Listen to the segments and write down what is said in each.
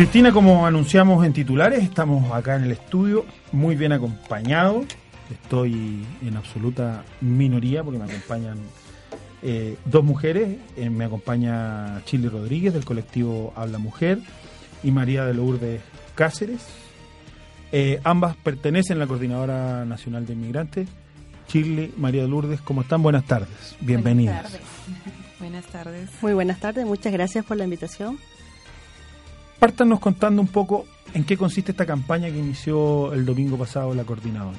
Cristina, como anunciamos en titulares, estamos acá en el estudio muy bien acompañado. Estoy en absoluta minoría porque me acompañan eh, dos mujeres. Eh, me acompaña Chile Rodríguez del colectivo Habla Mujer y María de Lourdes Cáceres. Eh, ambas pertenecen a la Coordinadora Nacional de Inmigrantes. Chile, María de Lourdes, ¿cómo están? Buenas tardes. Bienvenidas. Buenas tardes. Buenas tardes. Muy buenas tardes, muchas gracias por la invitación. Pártanos contando un poco en qué consiste esta campaña que inició el domingo pasado la coordinadora.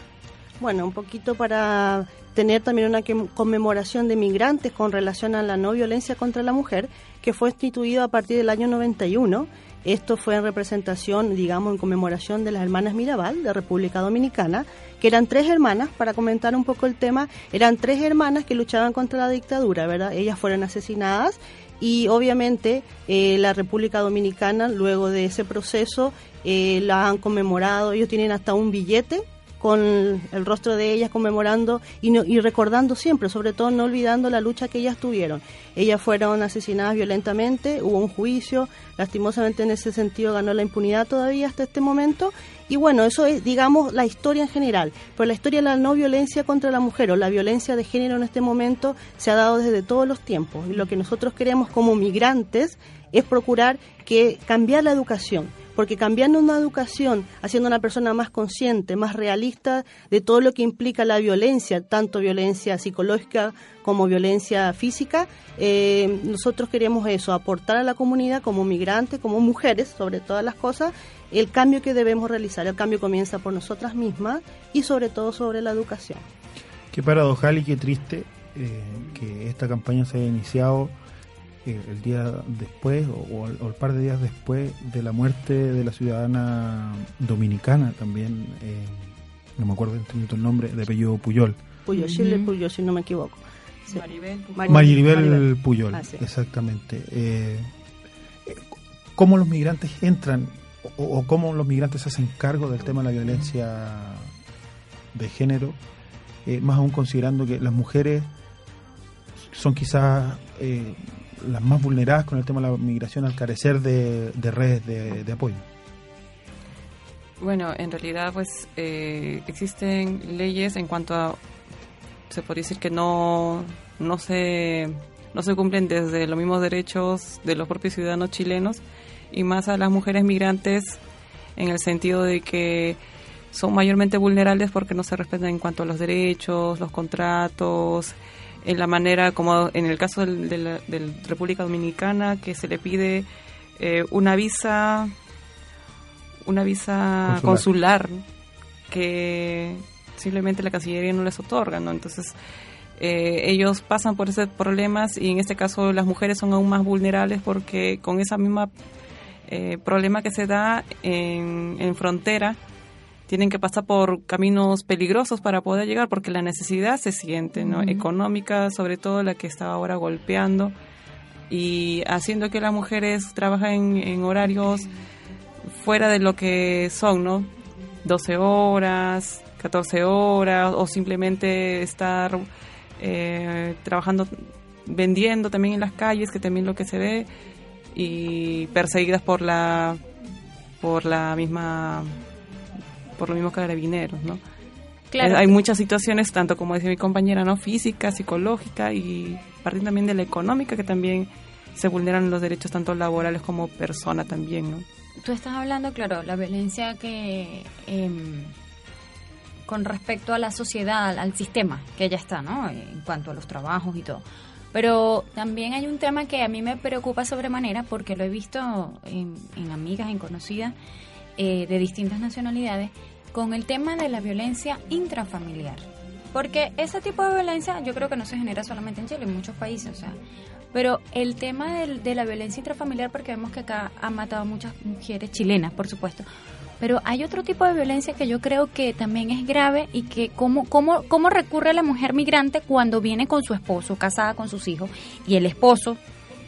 Bueno, un poquito para tener también una conmemoración de migrantes con relación a la no violencia contra la mujer, que fue instituido a partir del año 91. Esto fue en representación, digamos, en conmemoración de las hermanas Mirabal de República Dominicana, que eran tres hermanas, para comentar un poco el tema, eran tres hermanas que luchaban contra la dictadura, ¿verdad? Ellas fueron asesinadas y obviamente eh, la República Dominicana luego de ese proceso eh, la han conmemorado, ellos tienen hasta un billete con el rostro de ellas conmemorando y, y, recordando siempre, sobre todo no olvidando la lucha que ellas tuvieron. Ellas fueron asesinadas violentamente, hubo un juicio, lastimosamente en ese sentido ganó la impunidad todavía hasta este momento. Y bueno, eso es, digamos, la historia en general. Pero la historia de la no violencia contra la mujer o la violencia de género en este momento se ha dado desde todos los tiempos. Y lo que nosotros queremos como migrantes es procurar que cambiar la educación porque cambiando una educación, haciendo una persona más consciente, más realista de todo lo que implica la violencia, tanto violencia psicológica como violencia física, eh, nosotros queremos eso, aportar a la comunidad como migrantes, como mujeres, sobre todas las cosas, el cambio que debemos realizar. El cambio comienza por nosotras mismas y sobre todo sobre la educación. Qué paradojal y qué triste eh, que esta campaña se haya iniciado el día después o, el par de días después de la muerte de la ciudadana dominicana también, eh, no me acuerdo el nombre, de apellido Puyol. Puyol, Puyol, si no me equivoco. Maribel, Puyol, ah, exactamente. Eh, ¿Cómo los migrantes entran o, cómo los migrantes se hacen cargo del tema de la violencia de género? Eh, más aún considerando que las mujeres son quizás eh, las más vulneradas con el tema de la migración al carecer de, redes de, apoyo? Bueno, en realidad pues eh, existen leyes en cuanto a, se podría decir que no, no, se, no se cumplen desde los mismos derechos de los propios ciudadanos chilenos y más a las mujeres migrantes en el sentido de que son mayormente vulnerables porque no se respetan en cuanto a los derechos, los contratos, en la manera, como en el caso de la República Dominicana, que se le pide eh, una visa, una visa consular, que simplemente la Cancillería no les otorga, ¿no? Entonces, eh, ellos pasan por esos problemas y en este caso las mujeres son aún más vulnerables porque con esa misma eh, problema que se da en, en frontera, tienen que pasar por caminos peligrosos para poder llegar porque la necesidad se siente, ¿no? Económica, sobre todo la que está ahora golpeando y haciendo que las mujeres trabajen en horarios fuera de lo que son, ¿no? 12 horas, 14 horas o simplemente estar eh, trabajando, vendiendo también en las calles, que también lo que se ve, y perseguidas por la, por la misma por lo mismo carabineros, ¿no? Claro. Hay muchas situaciones, tanto como decía mi compañera, ¿no? Física, psicológica y parte también de la económica, que también se vulneran los derechos tanto laborales como persona también, ¿no? Tú estás hablando, claro, la violencia que... Em, con respecto a la sociedad, al sistema que ya está, ¿no? En cuanto a los trabajos y todo. Pero también hay un tema que a mí me preocupa sobremanera porque lo he visto en, en amigas, en conocidas, eh, de distintas nacionalidades, con el tema de la violencia intrafamiliar. Porque ese tipo de violencia yo creo que no se genera solamente en Chile, en muchos países. O sea, Pero el tema del, de la violencia intrafamiliar, porque vemos que acá han matado muchas mujeres chilenas, por supuesto, pero hay otro tipo de violencia que yo creo que también es grave y que cómo, cómo, cómo recurre la mujer migrante cuando viene con su esposo, casada con sus hijos, y el esposo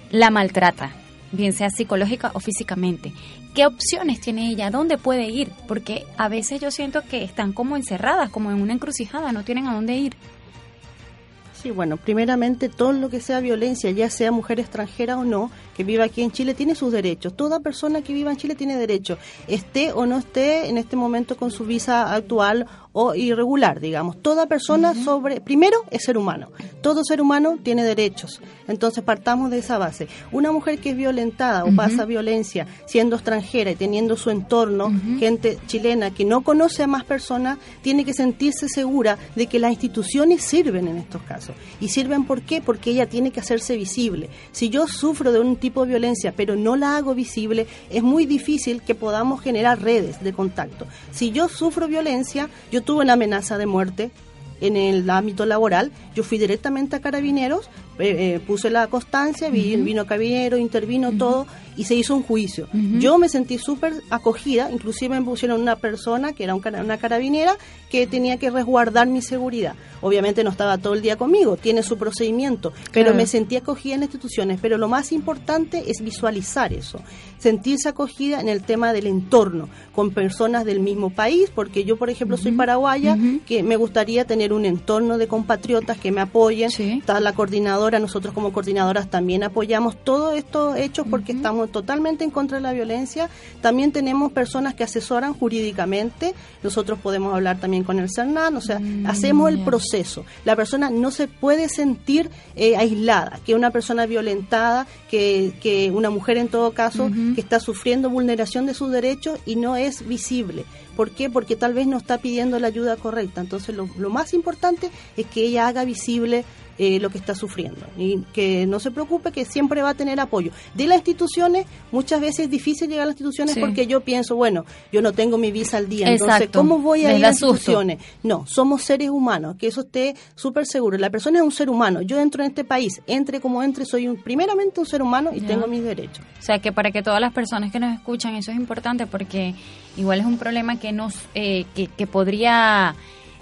la maltrata, bien sea psicológica o físicamente. ¿Qué opciones tiene ella? ¿Dónde puede ir? Porque a veces yo siento que están como encerradas, como en una encrucijada, no tienen a dónde ir. Sí, bueno, primeramente todo lo que sea violencia, ya sea mujer extranjera o no, que viva aquí en Chile, tiene sus derechos. Toda persona que viva en Chile tiene derecho, esté o no esté en este momento con su visa actual o irregular, digamos. Toda persona sobre, primero es ser humano. Todo ser humano tiene derechos. Entonces partamos de esa base. Una mujer que es violentada o pasa violencia siendo extranjera y teniendo su entorno, gente chilena que no conoce a más personas, tiene que sentirse segura de que las instituciones sirven en estos casos. ¿Y sirven por qué? Porque ella tiene que hacerse visible. Si yo sufro de un tipo de violencia pero no la hago visible, es muy difícil que podamos generar redes de contacto. Si yo sufro violencia, yo tuve una amenaza de muerte en el ámbito laboral, yo fui directamente a Carabineros, eh, eh, puse la constancia, vino Carabinero, intervino todo y se hizo un juicio. Yo me sentí súper acogida, inclusive me pusieron una persona que era una carabinera que tenía que resguardar mi seguridad. Obviamente no estaba todo el día conmigo, tiene su procedimiento, pero me sentí acogida en instituciones. Pero lo más importante es visualizar eso, sentirse acogida en el tema del entorno, con personas del mismo país, porque yo, por ejemplo, soy paraguaya, que me gustaría tener un entorno de compatriotas que me apoyen. Está la coordinadora, nosotros como coordinadoras también apoyamos todos estos hechos porque estamos totalmente en contra de la violencia. También tenemos personas que asesoran jurídicamente. Nosotros podemos hablar también con el CERNAN, o sea, mm, hacemos el proceso. La persona no se puede sentir eh, aislada, que una persona violentada, que, que una mujer en todo caso, que está sufriendo vulneración de sus derechos y no es visible. ¿Por qué? Porque tal vez no está pidiendo la ayuda correcta. Entonces, lo, lo más importante es que ella haga visible eh, lo que está sufriendo. Y que no se preocupe, que siempre va a tener apoyo. De las instituciones, muchas veces es difícil llegar a las instituciones porque yo pienso, bueno, yo no tengo mi visa al día, entonces, ¿cómo voy a ir a las instituciones? No, somos seres humanos, que eso esté súper seguro. La persona es un ser humano. Yo entro en este país, entre como entre, soy un, primeramente un ser humano y tengo mis derechos. O sea, que para que todas las personas que nos escuchan, eso es importante porque igual es un problema que nos, eh, que, que podría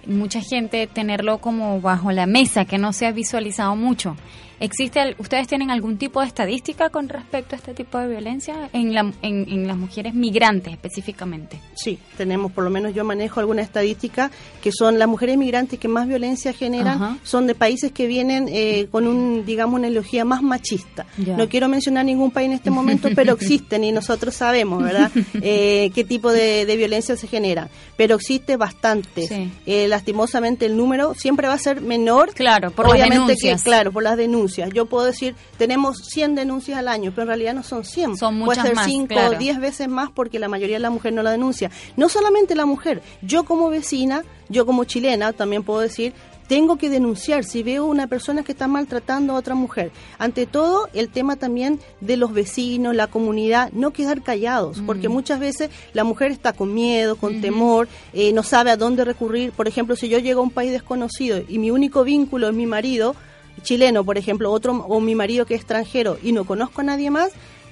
mucha gente tenerlo como bajo la mesa, que no se ha visualizado mucho. ¿Existe, ¿Ustedes tienen algún tipo de estadística con respecto a este tipo de violencia en, la, en, las mujeres migrantes específicamente? Sí, tenemos, por lo menos yo manejo alguna estadística, que son las mujeres migrantes que más violencia generan, son de países que vienen eh, con un, digamos, una ideología más machista. No quiero mencionar ningún país en este momento, pero existen y nosotros sabemos, ¿verdad?, eh, qué tipo de, violencia se genera. Pero existe bastante. Eh, lastimosamente el número siempre va a ser menor. Claro, por Obviamente Que, claro, por las denuncias yo puedo decir, tenemos 100 denuncias al año, pero en realidad no son 100. Son muchas Puede ser 5 o 10 veces más porque la mayoría de la mujer no la denuncia. No solamente la mujer, yo como vecina, yo como chilena también puedo decir, tengo que denunciar si veo una persona que está maltratando a otra mujer. Ante todo, el tema también de los vecinos, la comunidad, no quedar callados, mm. porque muchas veces la mujer está con miedo, con temor, eh, no sabe a dónde recurrir. Por ejemplo, si yo llego a un país desconocido y mi único vínculo es mi marido, chileno, por ejemplo, otro o mi marido que es extranjero y no conozco a nadie más,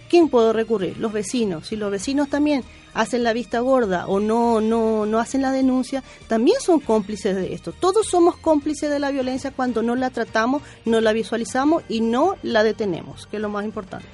¿quién puedo recurrir? Los vecinos. Si los vecinos también hacen la vista gorda o no no no hacen la denuncia, también son cómplices de esto. Todos somos cómplices de la violencia cuando no la tratamos, no la visualizamos y no la detenemos, que es lo más importante.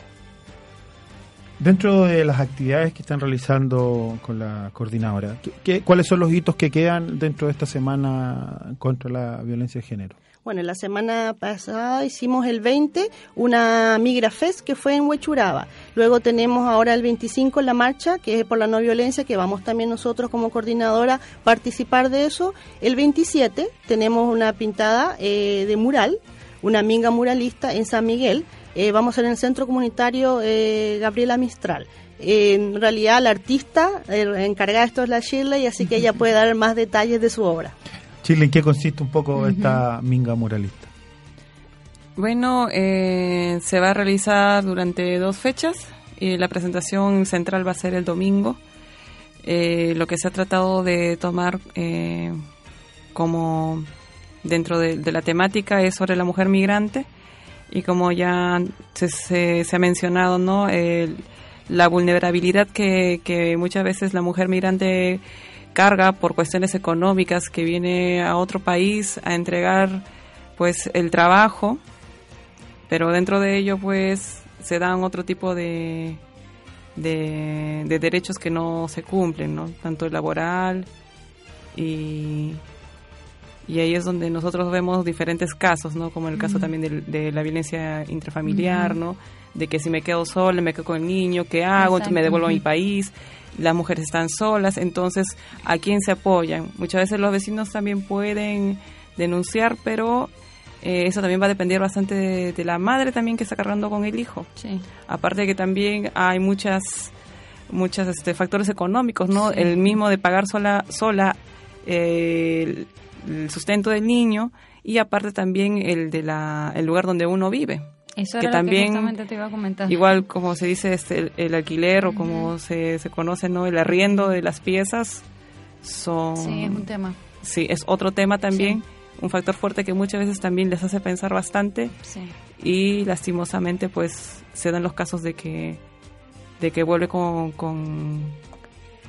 Dentro de las actividades que están realizando con la coordinadora, ¿qué, cuáles son los hitos que quedan dentro de esta semana contra la violencia de género? Bueno, la semana pasada hicimos el 20 una Migra Fest que fue en Huechuraba. Luego tenemos ahora el 25 la marcha, que es por la no violencia, que vamos también nosotros como coordinadora a participar de eso. El 27 tenemos una pintada eh, de mural, una minga muralista en San Miguel. Eh, vamos en el centro comunitario eh, Gabriela Mistral. en realidad la artista encargada de esto es la Shirley, así que ella puede dar más detalles de su obra. Chile, ¿en qué consiste un poco esta minga muralista? Bueno, eh, se va a realizar durante dos fechas. y la presentación central va a ser el domingo. Eh, lo que se ha tratado de tomar eh, como dentro de, la temática es sobre la mujer migrante. y como ya se, se, ha mencionado, ¿no? la vulnerabilidad que, que muchas veces la mujer migrante carga por cuestiones económicas que viene a otro país a entregar pues el trabajo pero dentro de ello pues se dan otro tipo de, de, de derechos que no se cumplen no tanto el laboral y y ahí es donde nosotros vemos diferentes casos, ¿no? Como el caso también de, la violencia intrafamiliar, ¿no? De que si me quedo sola, me quedo con el niño, ¿qué hago? Entonces me devuelvo a mi país. Las mujeres están solas, entonces, ¿a quién se apoyan? Muchas veces los vecinos también pueden denunciar, pero eh, eso también va a depender bastante de, la madre también que está cargando con el hijo. Sí. Aparte de que también hay muchas muchos este, factores económicos, ¿no? El mismo de pagar sola sola eh, el sustento del niño y aparte también el de la el lugar donde uno vive. Eso que también te iba a comentar. Igual como se dice este, el, alquiler o como se, se conoce no el arriendo de las piezas son Sí, es un tema. Sí, es otro tema también, un factor fuerte que muchas veces también les hace pensar bastante. Sí. Y lastimosamente pues se dan los casos de que de que vuelve con, con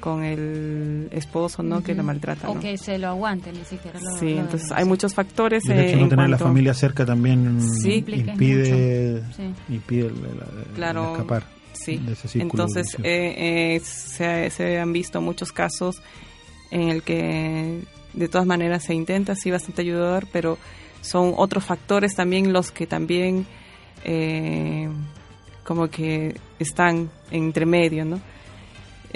con el esposo, ¿no? Que la maltrata. O que se lo aguante, ni siquiera lo Sí, entonces hay muchos factores. Y de hecho, no tener la familia cerca también impide, impide escapar. Sí. De ese entonces eh, eh, se, se, han visto muchos casos en el que de todas maneras se intenta, sí, bastante ayudar, pero son otros factores también los que también eh, como que están entre medio, ¿no?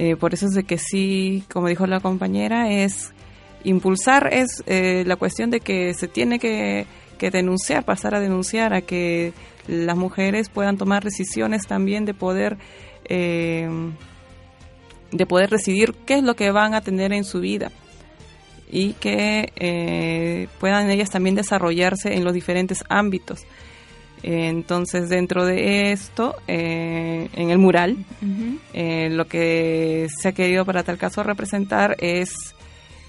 Eh, por eso es de que sí, como dijo la compañera, es impulsar es eh, la cuestión de que se tiene que, denunciar, pasar a denunciar, a que las mujeres puedan tomar decisiones también de poder eh, de poder decidir qué es lo que van a tener en su vida y que puedan ellas también desarrollarse en los diferentes ámbitos. Entonces, dentro de esto, eh, en el mural, eh, lo que se ha querido para tal caso representar es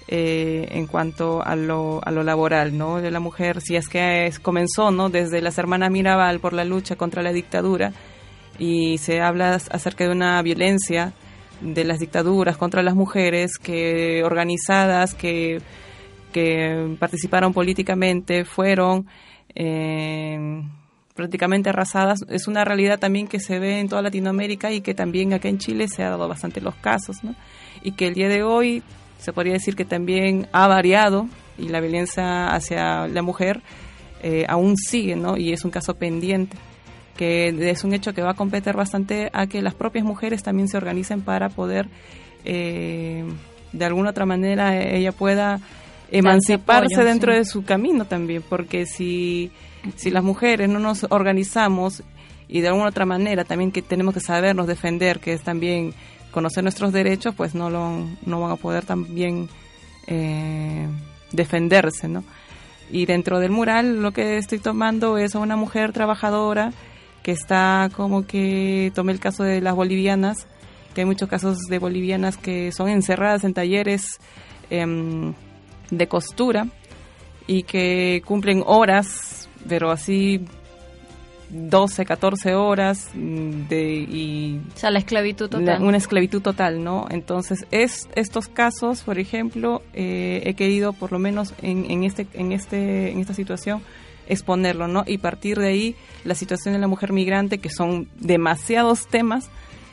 eh, en cuanto a lo, a lo laboral, ¿no? De la mujer, si es que comenzó, ¿no? Desde las hermanas Mirabal por la lucha contra la dictadura y se habla acerca de una violencia de las dictaduras contra las mujeres que organizadas, que, que participaron políticamente, fueron... Eh, prácticamente arrasadas, es una realidad también que se ve en toda Latinoamérica y que también acá en Chile se ha dado bastante los casos, ¿no? Y que el día de hoy se podría decir que también ha variado y la violencia hacia la mujer eh, aún sigue, ¿no? Y es un caso pendiente, que es un hecho que va a competir bastante a que las propias mujeres también se organicen para poder, eh, de alguna otra manera, ella pueda emanciparse dentro de su camino también, porque si si las mujeres no nos organizamos y de alguna otra manera también que tenemos que sabernos defender, que es también conocer nuestros derechos, pues no, lo, no van a poder también eh, defenderse, ¿no? Y dentro del mural lo que estoy tomando es a una mujer trabajadora que está como que, tomé el caso de las bolivianas, que hay muchos casos de bolivianas que son encerradas en talleres em, de costura y que cumplen horas pero así 12, 14 horas mm, de y o sea, la esclavitud total. una esclavitud total, ¿no? Entonces, es estos casos, por ejemplo, eh, he querido por lo menos en, en este en este en esta situación exponerlo, ¿no? Y partir de ahí la situación de la mujer migrante que son demasiados temas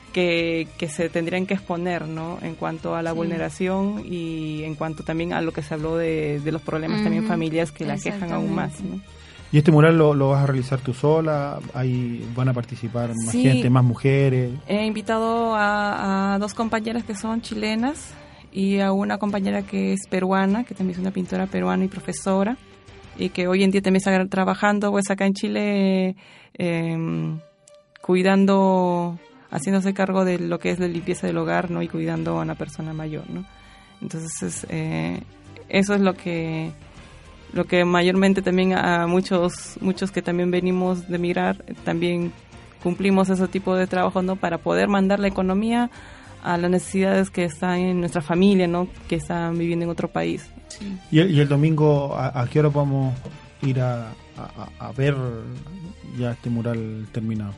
que, que se tendrían que exponer, ¿no? En cuanto a la vulneración y en cuanto también a lo que se habló de, de los problemas también familiares que la quejan aún más, ¿no? ¿Y este mural lo, vas a realizar tú sola? ¿Ahí van a participar más gente, más mujeres? He invitado a, dos compañeras que son chilenas y a una compañera que es peruana, que también es una pintora peruana y profesora, y que hoy en día también está trabajando pues acá en Chile em, cuidando, haciéndose cargo de lo que es la limpieza del hogar ¿no? y cuidando a una persona mayor. ¿no? Entonces, eh, eso es lo que lo que mayormente también a muchos muchos que también venimos de mirar también cumplimos ese tipo de trabajo no para poder mandar la economía a las necesidades que están en nuestra familia no que están viviendo en otro país ¿Y, el, domingo ¿a, qué hora podemos ir a, a, ver ya este mural terminado?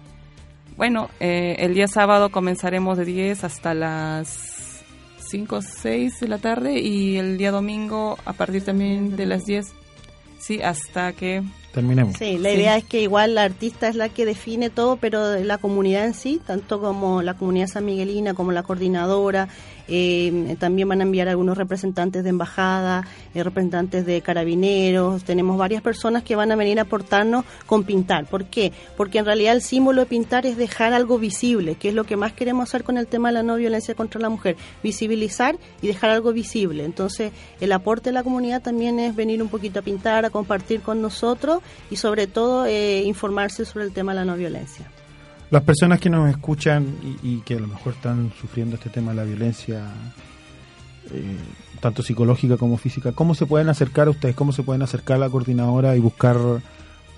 Bueno, eh, el día sábado comenzaremos de 10 hasta las 5 o 6 de la tarde y el día domingo a partir también de las 10, sí, hasta que terminemos. Sí, la idea es que igual la artista es la que define todo, pero la comunidad en sí, tanto como la comunidad san miguelina, como la coordinadora, eh, también van a enviar algunos representantes de embajada, eh, representantes de carabineros. Tenemos varias personas que van a venir a aportarnos con pintar. ¿Por qué? Porque en realidad el símbolo de pintar es dejar algo visible, que es lo que más queremos hacer con el tema de la no violencia contra la mujer. Visibilizar y dejar algo visible. Entonces, el aporte de la comunidad también es venir un poquito a pintar, a compartir con nosotros y sobre todo eh, informarse sobre el tema de la no violencia. Las personas que nos escuchan y, que a lo mejor están sufriendo este tema de la violencia, eh, tanto psicológica como física, ¿cómo se pueden acercar a ustedes? ¿Cómo se pueden acercar a la coordinadora y buscar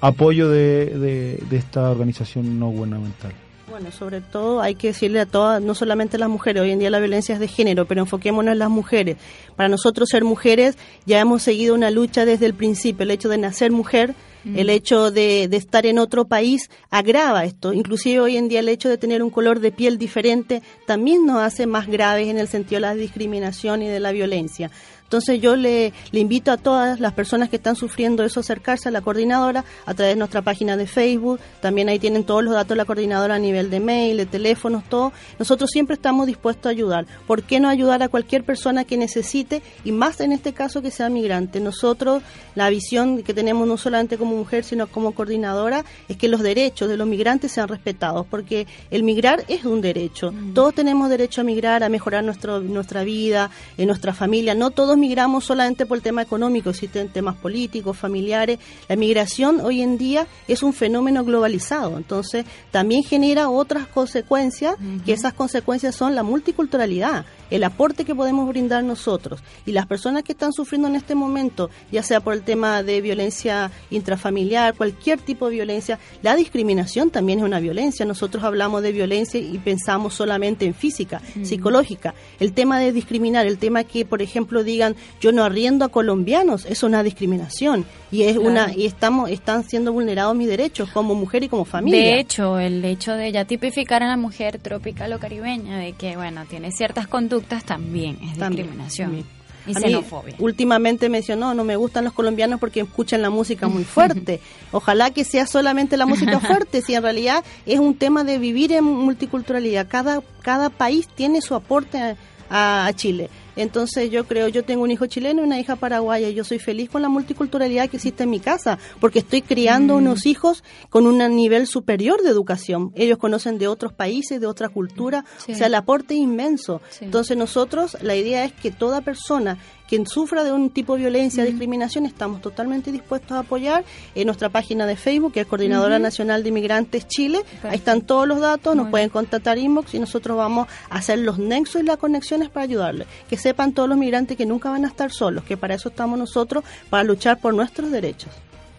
apoyo de, esta organización no gubernamental? Bueno, sobre todo hay que decirle a todas, no solamente a las mujeres, hoy en día la violencia es de género, pero enfoquémonos en las mujeres. Para nosotros ser mujeres ya hemos seguido una lucha desde el principio, el hecho de nacer mujer el hecho de, de, estar en otro país agrava esto. Inclusive hoy en día el hecho de tener un color de piel diferente también nos hace más graves en el sentido de la discriminación y de la violencia. Entonces yo le, le, invito a todas las personas que están sufriendo eso a acercarse a la coordinadora a través de nuestra página de Facebook. También ahí tienen todos los datos de la coordinadora a nivel de mail, de teléfonos, todo. Nosotros siempre estamos dispuestos a ayudar. ¿Por qué no ayudar a cualquier persona que necesite y más en este caso que sea migrante? Nosotros la visión que tenemos no solamente como mujer sino como coordinadora es que los derechos de los migrantes sean respetados porque el migrar es un derecho. Mm. Todos tenemos derecho a migrar, a mejorar nuestro, nuestra vida, en nuestra familia. No todos migramos solamente por el tema económico, existen temas políticos, familiares. La migración hoy en día es un fenómeno globalizado, entonces también genera otras consecuencias, que esas consecuencias son la multiculturalidad, el aporte que podemos brindar nosotros y las personas que están sufriendo en este momento, ya sea por el tema de violencia intrafamiliar, cualquier tipo de violencia, la discriminación también es una violencia. Nosotros hablamos de violencia y pensamos solamente en física, psicológica. El tema de discriminar, el tema que, por ejemplo, digan yo no arriendo a colombianos, es una discriminación y es una y estamos están siendo vulnerados mis derechos como mujer y como familia. De hecho, el hecho de ya tipificar a la mujer tropical o caribeña de que bueno, tiene ciertas conductas también es discriminación. Y xenofobia. últimamente mencionó, no me gustan los colombianos porque escuchan la música muy fuerte. Ojalá que sea solamente la música fuerte, si en realidad es un tema de vivir en multiculturalidad. Cada, cada país tiene su aporte a Chile. Entonces yo creo, yo tengo un hijo chileno y una hija paraguaya y yo soy feliz con la multiculturalidad que existe en mi casa, porque estoy criando mm. unos hijos con un nivel superior de educación. Ellos conocen de otros países, de otra cultura, o sea, el aporte es inmenso. Entonces nosotros, la idea es que toda persona quien sufra de un tipo de violencia, discriminación, estamos totalmente dispuestos a apoyar en nuestra página de Facebook, que es Coordinadora Nacional de Inmigrantes Chile. Ahí están todos los datos, nos pueden contactar inbox y nosotros vamos a hacer los nexos y las conexiones para ayudarles. Que sepan todos los migrantes que nunca van a estar solos, que para eso estamos nosotros, para luchar por nuestros derechos.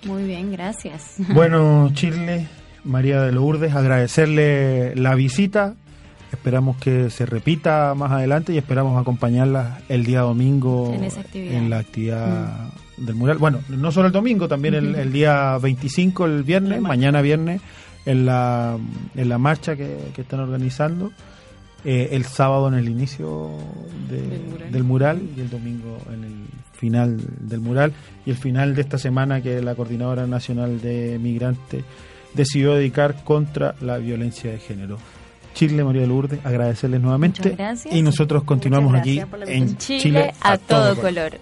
Muy bien, gracias. Bueno, Chile, María de Lourdes, agradecerle la visita Esperamos que se repita más adelante y esperamos acompañarla el día domingo en, la actividad mm. del mural. Bueno, no solo el domingo, también el, día 25, el viernes, mañana viernes, en la, en la marcha que, están organizando. Eh, el sábado en el inicio del, mural. y el domingo en el final del mural y el final de esta semana que la Coordinadora Nacional de Migrantes decidió dedicar contra la violencia de género. Chile, María Lourdes, agradecerles nuevamente. Y nosotros continuamos aquí en Chile, a, todo, color.